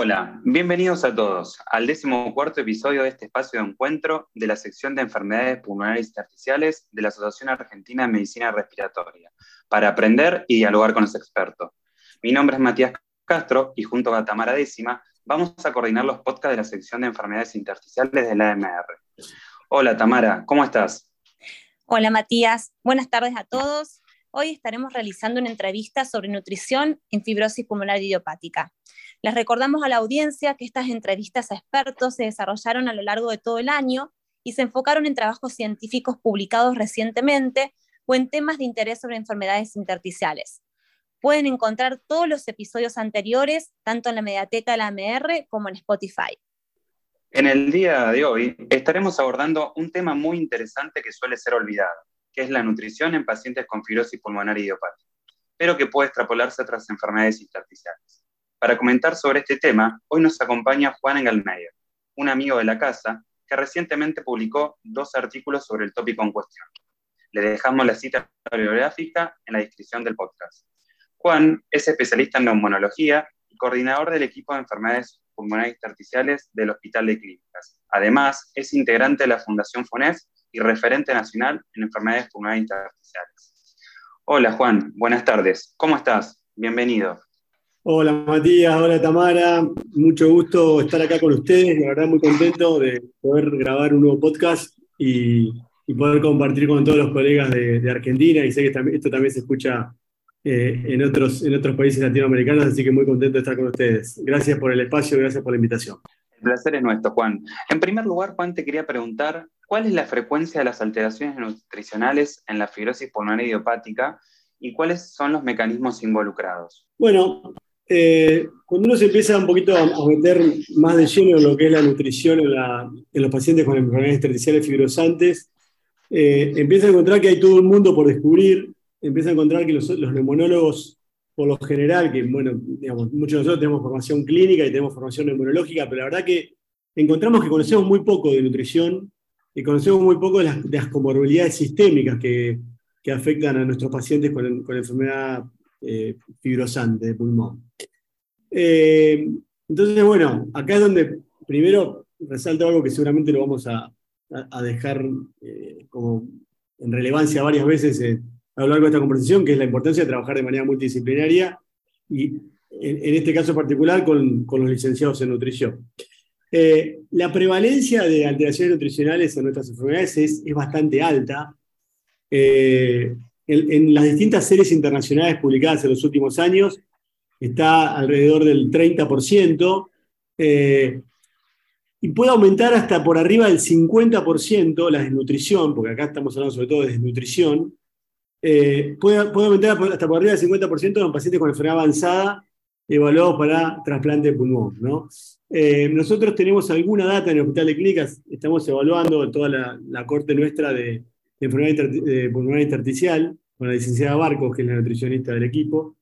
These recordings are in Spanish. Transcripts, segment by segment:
Hola, bienvenidos a todos al décimo cuarto episodio de este espacio de encuentro de la sección de enfermedades pulmonares intersticiales de la Asociación Argentina de Medicina Respiratoria, para aprender y dialogar con los expertos. Mi nombre es Matías Castro y junto a Tamara Décima vamos a coordinar los podcasts de la sección de enfermedades intersticiales de la AMR. Hola Tamara, ¿cómo estás? Hola Matías, buenas tardes a todos. Hoy estaremos realizando una entrevista sobre nutrición en fibrosis pulmonar idiopática. Les recordamos a la audiencia que estas entrevistas a expertos se desarrollaron a lo largo de todo el año y se enfocaron en trabajos científicos publicados recientemente o en temas de interés sobre enfermedades intersticiales. Pueden encontrar todos los episodios anteriores, tanto en la mediateca de la AMR como en Spotify. En el día de hoy estaremos abordando un tema muy interesante que suele ser olvidado, que es la nutrición en pacientes con fibrosis pulmonar idiopática, pero que puede extrapolarse a otras enfermedades intersticiales. Para comentar sobre este tema, hoy nos acompaña Juan Engelmeyer, un amigo de la casa que recientemente publicó dos artículos sobre el tópico en cuestión. Le dejamos la cita bibliográfica en la descripción del podcast. Juan es especialista en neumonología y coordinador del equipo de enfermedades pulmonares intersticiales del Hospital de Clínicas. Además, es integrante de la Fundación FUNES y referente nacional en enfermedades pulmonares intersticiales. Hola Juan, buenas tardes. ¿Cómo estás? Bienvenido. Hola Matías, hola Tamara, mucho gusto estar acá con ustedes, la verdad muy contento de poder grabar un nuevo podcast y, poder compartir con todos los colegas de, Argentina y sé que esto también se escucha eh, en, otros, en otros países latinoamericanos, así que muy contento de estar con ustedes. Gracias por el espacio, gracias por la invitación. El placer es nuestro, Juan. En primer lugar, Juan, te quería preguntar, ¿cuál es la frecuencia de las alteraciones nutricionales en la fibrosis pulmonar idiopática y cuáles son los mecanismos involucrados? Bueno, eh, cuando uno se empieza un poquito a, meter más de lleno en lo que es la nutrición en, los pacientes con enfermedades intersticiales fibrosantes, eh, empieza a encontrar que hay todo un mundo por descubrir, empieza a encontrar que los, neumonólogos, por lo general, que bueno, digamos, muchos de nosotros tenemos formación clínica y tenemos formación neumológica, pero la verdad que encontramos que conocemos muy poco de nutrición y conocemos muy poco de las, comorbilidades sistémicas que, afectan a nuestros pacientes con, con enfermedad eh, fibrosante de pulmón. Eh, entonces, bueno, acá es donde primero resalto algo que seguramente lo vamos a, dejar eh, como en relevancia varias veces a lo largo de esta conversación, que es la importancia de trabajar de manera multidisciplinaria y en, este caso particular con, los licenciados en nutrición. la prevalencia de alteraciones nutricionales en nuestras enfermedades es, bastante alta en, las distintas series internacionales publicadas en los últimos años está alrededor del 30%, eh, y puede aumentar hasta por arriba del 50% la desnutrición, porque acá estamos hablando sobre todo de desnutrición, eh, puede, aumentar hasta por arriba del 50% en pacientes con enfermedad avanzada evaluados para trasplante de pulmón. Eh, nosotros tenemos alguna data en el Hospital de Clínicas, estamos evaluando toda la corte nuestra de, enfermedad pulmonar intersticial, con la licenciada Barcos, que es la nutricionista del equipo.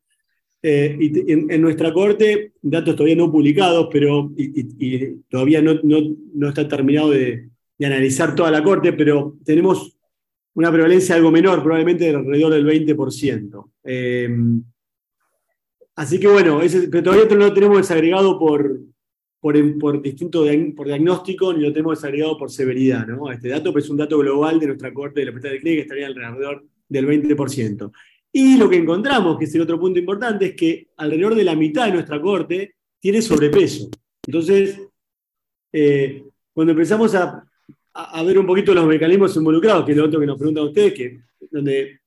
Eh, en, nuestra corte, datos todavía no publicados, pero y, todavía no, está terminado de, analizar toda la corte, pero tenemos una prevalencia algo menor, probablemente de alrededor del 20%. Eh, así que bueno, pero todavía no lo tenemos desagregado por, por, distinto por diagnóstico ni lo tenemos desagregado por severidad. ¿no? Este dato pues, es un dato global de nuestra corte de la hospital de clínica que estaría alrededor del 20%. Y lo que encontramos, que es el otro punto importante, es que alrededor de la mitad de nuestra corte tiene sobrepeso. Entonces, eh, cuando empezamos a, ver un poquito los mecanismos involucrados, que es lo otro que nos preguntan ustedes, que donde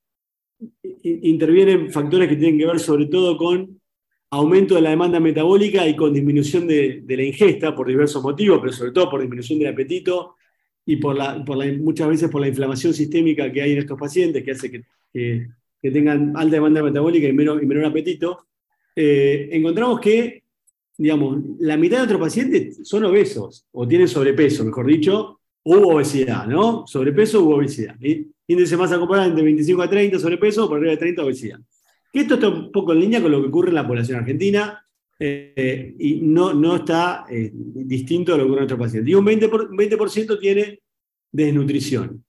intervienen factores que tienen que ver sobre todo con aumento de la demanda metabólica y con disminución de, la ingesta por diversos motivos, pero sobre todo por disminución del apetito y por la, muchas veces por la inflamación sistémica que hay en estos pacientes, que hace que, tengan alta demanda metabólica y menor, apetito, eh, encontramos que, digamos, la mitad de nuestros pacientes son obesos, o tienen sobrepeso, mejor dicho, u obesidad, ¿no? Sobrepeso u obesidad. Índice más comparable entre 25 a 30 sobrepeso, por arriba de 30 obesidad. Que esto está un poco en línea con lo que ocurre en la población argentina eh, y no, no está eh, distinto a lo que ocurre en nuestros pacientes. Y un 20%, tiene desnutrición.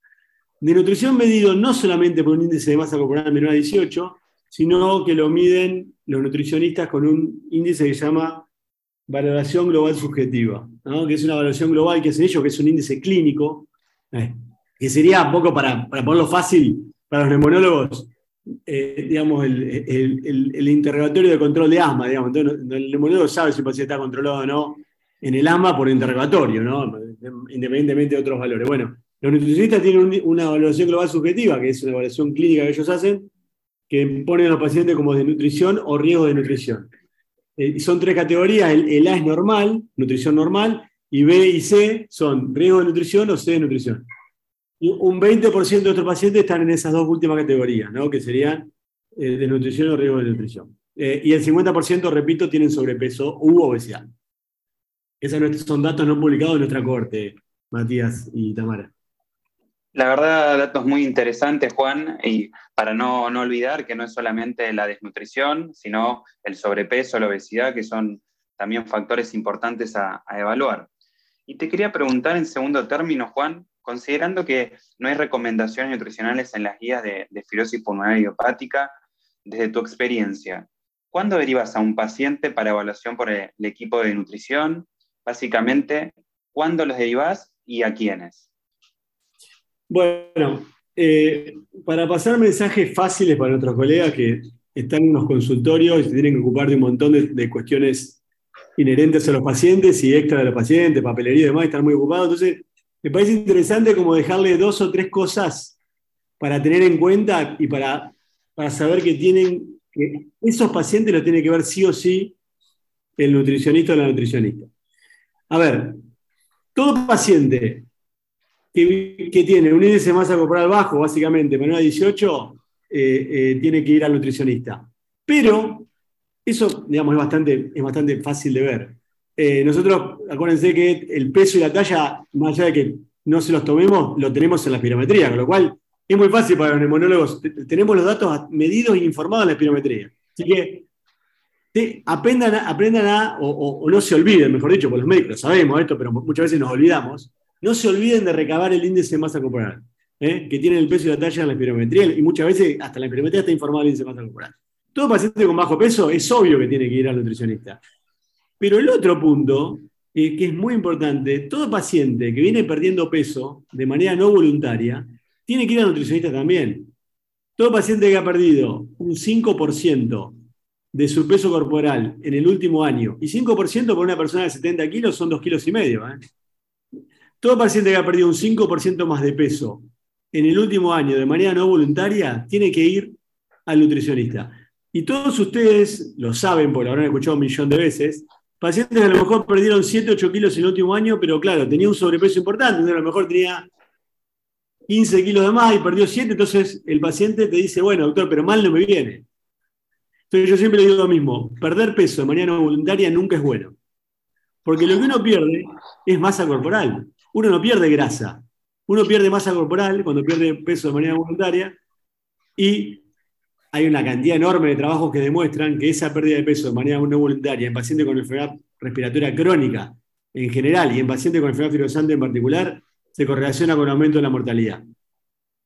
Desnutrición medido no solamente por un índice de masa corporal menor a 18, sino que lo miden los nutricionistas con un índice que se llama valoración global subjetiva, que es una valoración global que hacen ellos, que es un índice clínico, eh, que sería un poco para, ponerlo fácil para los neumonólogos, eh, digamos, el, interrogatorio de control de asma, digamos. Entonces, el neumonólogo sabe si el paciente está controlado o no en el asma por interrogatorio, ¿no? independientemente de otros valores. Bueno, los nutricionistas tienen una valoración global subjetiva, que es una evaluación clínica que ellos hacen, que ponen a los pacientes como de nutrición o riesgo de nutrición. Eh, son tres categorías, el, A es normal, nutrición normal, y B y C son riesgo de nutrición o C de nutrición. Y un 20% de nuestros pacientes están en esas dos últimas categorías, ¿no? que serían eh, de nutrición o riesgo de nutrición. Eh, y el 50%, repito, tienen sobrepeso u obesidad. Esos son datos no publicados de nuestra corte, Matías y Tamara. La verdad, datos muy interesantes, Juan, y para no, olvidar que no es solamente la desnutrición, sino el sobrepeso, la obesidad, que son también factores importantes a, evaluar. Y te quería preguntar en segundo término, Juan, considerando que no hay recomendaciones nutricionales en las guías de, de fibrosis pulmonar idiopática, desde tu experiencia, ¿cuándo derivas a un paciente para evaluación por el, equipo de nutrición? Básicamente, ¿cuándo los derivas y a quiénes? Bueno, eh, para pasar mensajes fáciles para nuestros colegas que están en los consultorios y se tienen que ocupar de un montón de, cuestiones inherentes a los pacientes y extra de los pacientes, papelería y demás, están muy ocupados. Entonces, me parece interesante como dejarle dos o tres cosas para tener en cuenta y para, para saber que tienen, que esos pacientes los tiene que ver sí o sí el nutricionista o la nutricionista. A ver, todo paciente que, tiene un índice de masa corporal bajo, básicamente, menor a 18, eh, eh, tiene que ir al nutricionista. Pero eso, digamos, es bastante, es bastante fácil de ver. Eh, nosotros, acuérdense que el peso y la talla, más allá de que no se los tomemos, lo tenemos en la espirometría, con lo cual es muy fácil para los neumonólogos. Tenemos los datos medidos e informados en la espirometría. Así que aprendan, a, aprendan a o, no se olviden, mejor dicho, por los médicos sabemos esto, pero muchas veces nos olvidamos, no se olviden de recabar el índice de masa corporal, ¿eh? que tiene el peso y la talla en la espirometría, y muchas veces hasta la espirometría está informado el índice de masa corporal. Todo paciente con bajo peso es obvio que tiene que ir al nutricionista. Pero el otro punto, eh, que es muy importante, todo paciente que viene perdiendo peso de manera no voluntaria, tiene que ir al nutricionista también. Todo paciente que ha perdido un 5% de su peso corporal en el último año, y 5% por una persona de 70 kilos son 2 kilos y medio. ¿eh? Todo paciente que ha perdido un 5% más de peso en el último año de manera no voluntaria tiene que ir al nutricionista. Y todos ustedes lo saben, porque lo habrán escuchado un millón de veces, pacientes que a lo mejor perdieron 7, 8 kilos en el último año, pero claro, tenía un sobrepeso importante, a lo mejor tenía 15 kilos de más y perdió 7, entonces el paciente te dice, bueno, doctor, pero mal no me viene. Entonces yo siempre le digo lo mismo, perder peso de manera no voluntaria nunca es bueno. Porque lo que uno pierde es masa corporal uno no pierde grasa, uno pierde masa corporal cuando pierde peso de manera voluntaria y hay una cantidad enorme de trabajos que demuestran que esa pérdida de peso de manera no voluntaria en pacientes con enfermedad respiratoria crónica en general y en pacientes con enfermedad fibrosante en particular se correlaciona con aumento de la mortalidad.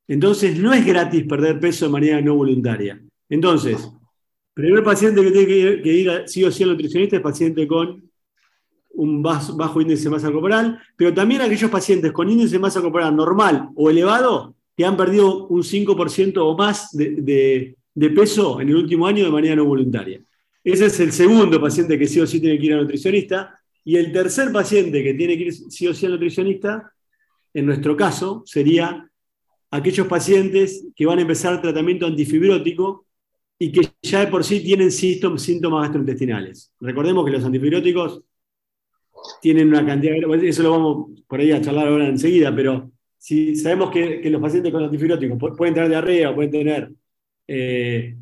Entonces, no es gratis perder peso de manera no voluntaria. Entonces, primer paciente que tiene que ir, a, sí o sí al nutricionista es paciente con un bajo índice de masa corporal, pero también aquellos pacientes con índice de masa corporal normal o elevado que han perdido un 5% o más de, peso en el último año de manera no voluntaria. Ese es el segundo paciente que sí o sí tiene que ir al nutricionista. Y el tercer paciente que tiene que ir sí o sí al nutricionista, en nuestro caso, sería aquellos pacientes que van a empezar tratamiento antifibrótico y que ya de por sí tienen síntomas gastrointestinales. Recordemos que los antifibróticos tienen una cantidad, eso lo vamos por ahí a charlar ahora enseguida, pero si sabemos que, los pacientes con antifibróticos pueden tener diarrea, pueden tener eh,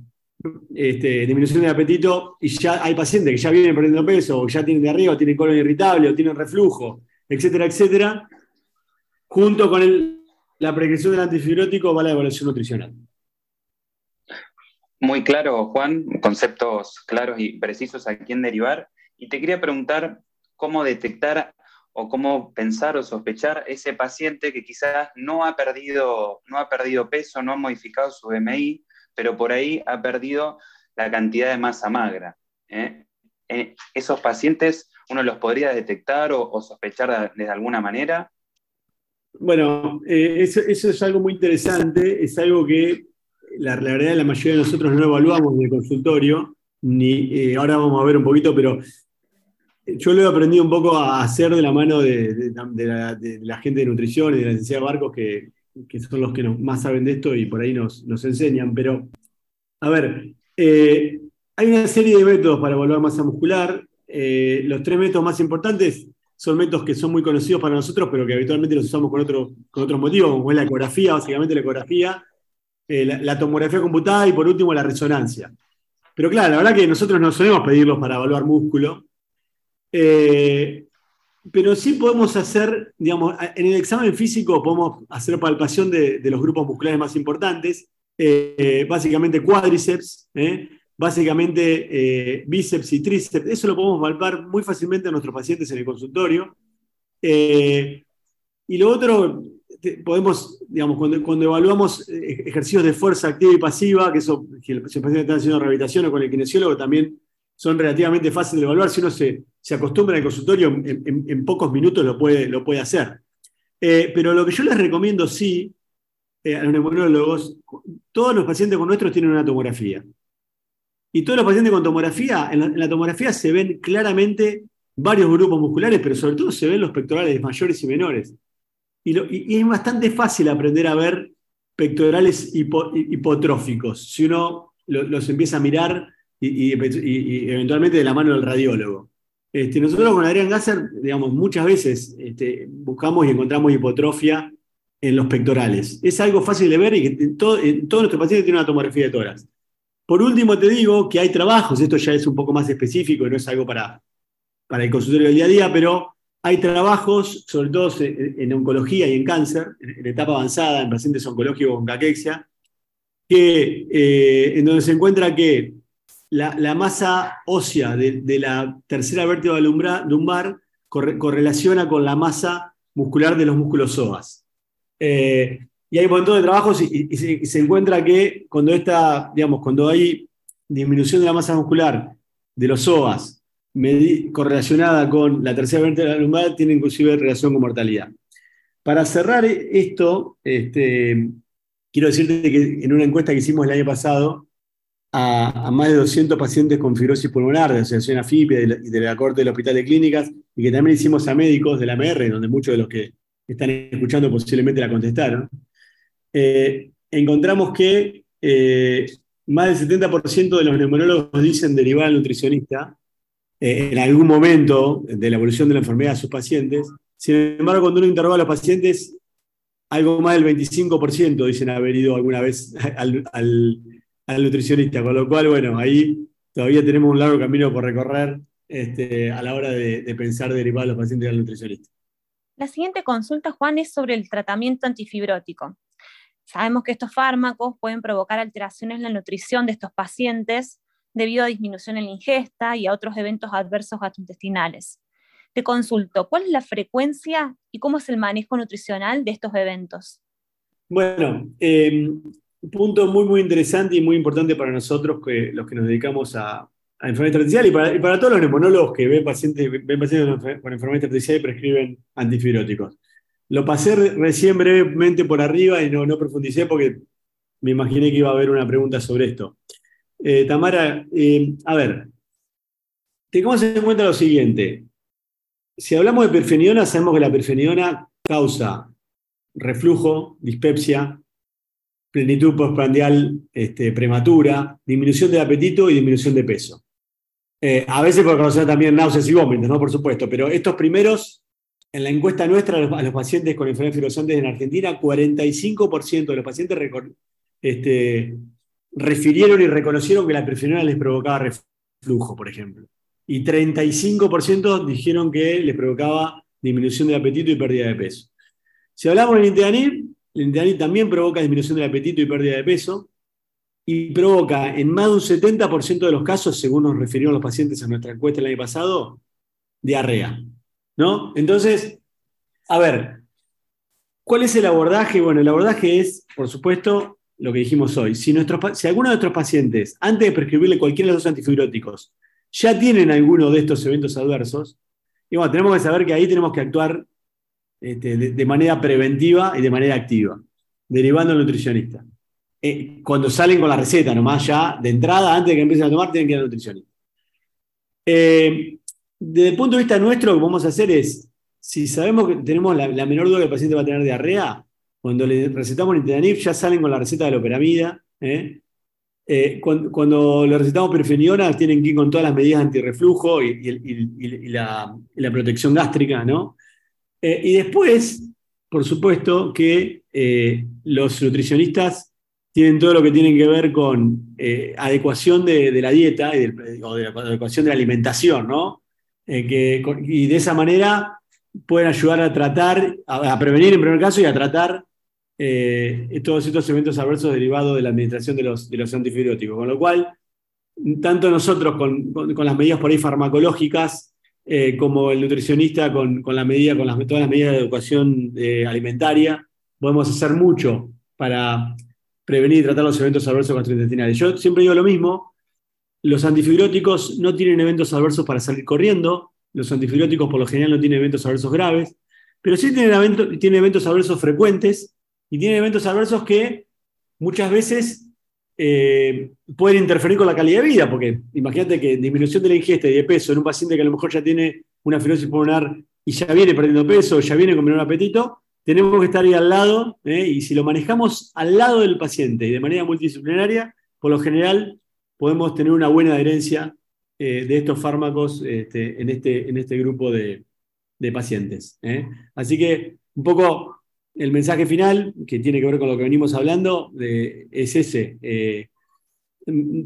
este, disminución de apetito, y ya hay pacientes que ya vienen perdiendo peso, o ya tienen diarrea, o tienen colon irritable, o tienen reflujo, etcétera, etcétera, junto con la prescripción del antifibrótico va la evaluación nutricional. Muy claro, Juan, conceptos claros y precisos a quién derivar. Y te quería preguntar, cómo detectar o cómo pensar o sospechar ese paciente que quizás no ha perdido, no ha perdido peso, no ha modificado su BMI, pero por ahí ha perdido la cantidad de masa magra. ¿eh? eh, esos pacientes uno los podría detectar o, sospechar de, alguna manera? Bueno, eh, eso, es algo muy interesante, es algo que la, la, verdad la mayoría de nosotros no evaluamos en el consultorio, ni ahora vamos a ver un poquito, pero yo lo he aprendido un poco a hacer de la mano de, la, gente de nutrición y de la licenciada de Barcos, que, son los que más saben de esto y por ahí nos, enseñan. Pero, a ver, eh, hay una serie de métodos para evaluar masa muscular. Eh, los tres métodos más importantes son métodos que son muy conocidos para nosotros, pero que habitualmente los usamos con, otro, con otros motivos, como es la ecografía, básicamente la ecografía, eh, la, tomografía computada y por último la resonancia. Pero claro, la verdad que nosotros no solemos pedirlos para evaluar músculo, eh, pero sí podemos hacer, digamos, en el examen físico podemos hacer palpación de, los grupos musculares más importantes, eh, básicamente cuádriceps, eh, básicamente bíceps y tríceps. Eso lo podemos palpar muy fácilmente a nuestros pacientes en el consultorio. y lo otro, podemos, digamos, cuando, evaluamos ejercicios de fuerza activa y pasiva, que eso, si el paciente está haciendo rehabilitación o con el kinesiólogo, también son relativamente fáciles de evaluar. Si uno se, se acostumbra al consultorio, en, pocos minutos lo puede, lo puede hacer. Eh, pero lo que yo les recomiendo, sí, eh, a los neumologos, todos los pacientes con nuestros tienen una tomografía. Y todos los pacientes con tomografía, en la, tomografía se ven claramente varios grupos musculares, pero sobre todo se ven los pectorales mayores y menores. Y, es bastante fácil aprender a ver pectorales hipotróficos si uno los empieza a mirar y, eventualmente de la mano del radiólogo. Este, nosotros con Adrián Gasser, digamos, muchas veces este, buscamos y encontramos hipotrofia en los pectorales. Es algo fácil de ver y que todo, todos nuestros pacientes tienen una tomografía de tórax. Por último, te digo que hay trabajos, esto ya es un poco más específico, no es algo para, para el consultorio del día a día, pero hay trabajos, sobre todo en, oncología y en cáncer, en, etapa avanzada, en pacientes oncológicos con caquexia, que, eh, en donde se encuentra que la, masa ósea de, la tercera vértebra lumbar correlaciona con la masa muscular de los músculos psoas. Eh, y hay un montón de trabajos y, se, encuentra que cuando, esta, digamos, cuando hay disminución de la masa muscular de los psoas correlacionada con la tercera vértebra lumbar, tiene inclusive relación con mortalidad. Para cerrar esto, este, quiero decirte que en una encuesta que hicimos el año pasado, a, más de 200 pacientes con fibrosis pulmonar de la Asociación AFIP y de, la, Corte del Hospital de Clínicas, y que también hicimos a médicos de la MR, donde muchos de los que están escuchando posiblemente la contestaron, eh, encontramos que eh, más del 70% de los neumonólogos dicen derivar al nutricionista eh, en algún momento de la evolución de la enfermedad a sus pacientes. Sin embargo, cuando uno interroga a los pacientes, algo más del 25% dicen haber ido alguna vez al nutricionista, con lo cual, bueno, ahí todavía tenemos un largo camino por recorrer este, a la hora de, pensar derivar a los pacientes al nutricionista. La siguiente consulta, Juan, es sobre el tratamiento antifibrótico. Sabemos que estos fármacos pueden provocar alteraciones en la nutrición de estos pacientes debido a disminución en la ingesta y a otros eventos adversos gastrointestinales. Te consulto, ¿cuál es la frecuencia y cómo es el manejo nutricional de estos eventos? Bueno, eh, un punto muy, muy interesante y muy importante para nosotros, que, los que nos dedicamos a, enfermedad artificial y para, todos los neumonólogos que ven pacientes, ven pacientes con enfermedad artificial y prescriben antifibróticos. Lo pasé recién brevemente por arriba y no, no profundicé porque me imaginé que iba a haber una pregunta sobre esto. Eh, Tamara, eh, a ver, tengamos en cuenta lo siguiente. Si hablamos de perfeniona, sabemos que la perfeniona causa reflujo, dispepsia, plenitud postprandial este, prematura, disminución del apetito y disminución de peso. Eh, a veces puede causar también náuseas y vómitos, ¿no? Por supuesto, pero estos primeros, en la encuesta nuestra a los, pacientes con enfermedades fibrosante en Argentina, 45% de los pacientes este, refirieron y reconocieron que la prefenona les provocaba reflujo, por ejemplo. Y 35% dijeron que les provocaba disminución del apetito y pérdida de peso. Si hablamos del Inteanib, el Interanil también provoca disminución del apetito y pérdida de peso y provoca en más de un 70% de los casos, según nos refirieron los pacientes a nuestra encuesta el año pasado, diarrea. ¿no? Entonces, a ver, ¿cuál es el abordaje? Bueno, el abordaje es, por supuesto, lo que dijimos hoy. Si, alguno de nuestros pacientes, antes de prescribirle cualquiera de los antifibróticos, ya tienen alguno de estos eventos adversos. Y bueno, tenemos que saber que ahí tenemos que actuar este, de, manera preventiva y de manera activa, derivando al nutricionista. Eh, cuando salen con la receta, nomás ya de entrada, antes de que empiecen a tomar, tienen que ir al nutricionista. Eh, desde el punto de vista nuestro, lo que vamos a hacer es, si sabemos que tenemos la, menor duda que el paciente va a tener diarrea, cuando le recetamos el ya salen con la receta de la operamida. ¿eh? Eh, cuando, le recetamos perfeniona, tienen que ir con todas las medidas antirreflujo y, la, protección gástrica, ¿no? Eh, y después, por supuesto, que los nutricionistas tienen todo lo que tienen que ver con adecuación de, la dieta o de la adecuación de la alimentación, ¿no? y de esa manera pueden ayudar a tratar, a, prevenir en primer caso y a tratar eh, todos estos eventos adversos derivados de la administración de los, de los antifibrióticos. Con lo cual, tanto nosotros con, las medidas por ahí farmacológicas, eh, como el nutricionista con, la medida, con las, todas las medidas de educación eh, alimentaria, podemos hacer mucho para prevenir y tratar los eventos adversos gastrointestinales. Yo siempre digo lo mismo, los antifibrióticos no tienen eventos adversos para salir corriendo, los antifibrióticos por lo general no tienen eventos adversos graves, pero sí tienen, eventos adversos frecuentes y tienen eventos adversos que muchas veces eh, pueden interferir con la calidad de vida, porque imagínate que disminución de la ingesta y de peso en un paciente que a lo mejor ya tiene una fibrosis pulmonar y ya viene perdiendo peso, ya viene con menor apetito, tenemos que estar ahí al lado, ¿eh? y si lo manejamos al lado del paciente y de manera multidisciplinaria, por lo general podemos tener una buena adherencia eh, de estos fármacos este, en, este, en este grupo de, pacientes. ¿eh? Así que un poco el mensaje final, que tiene que ver con lo que venimos hablando, es ese. Eh,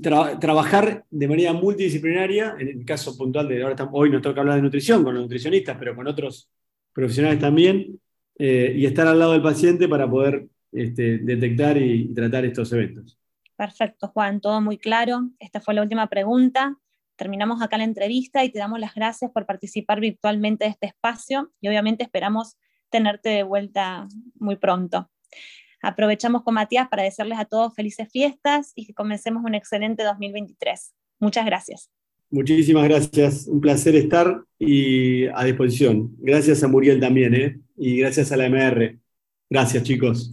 trabajar de manera multidisciplinaria, en el caso puntual de ahora hoy nos toca hablar de nutrición con los nutricionistas, pero con otros profesionales también, y estar al lado del paciente para poder este, detectar y tratar estos eventos. Perfecto, Juan, todo muy claro. Esta fue la última pregunta terminamos acá la entrevista y te damos las gracias por participar virtualmente de este espacio y obviamente esperamos tenerte de vuelta muy pronto. Aprovechamos con Matías para desearles a todos felices fiestas y que comencemos un excelente 2023. Muchas gracias. Muchísimas gracias, un placer estar y a disposición. Gracias a Muriel también, ¿eh? y gracias a la MR. Gracias, chicos.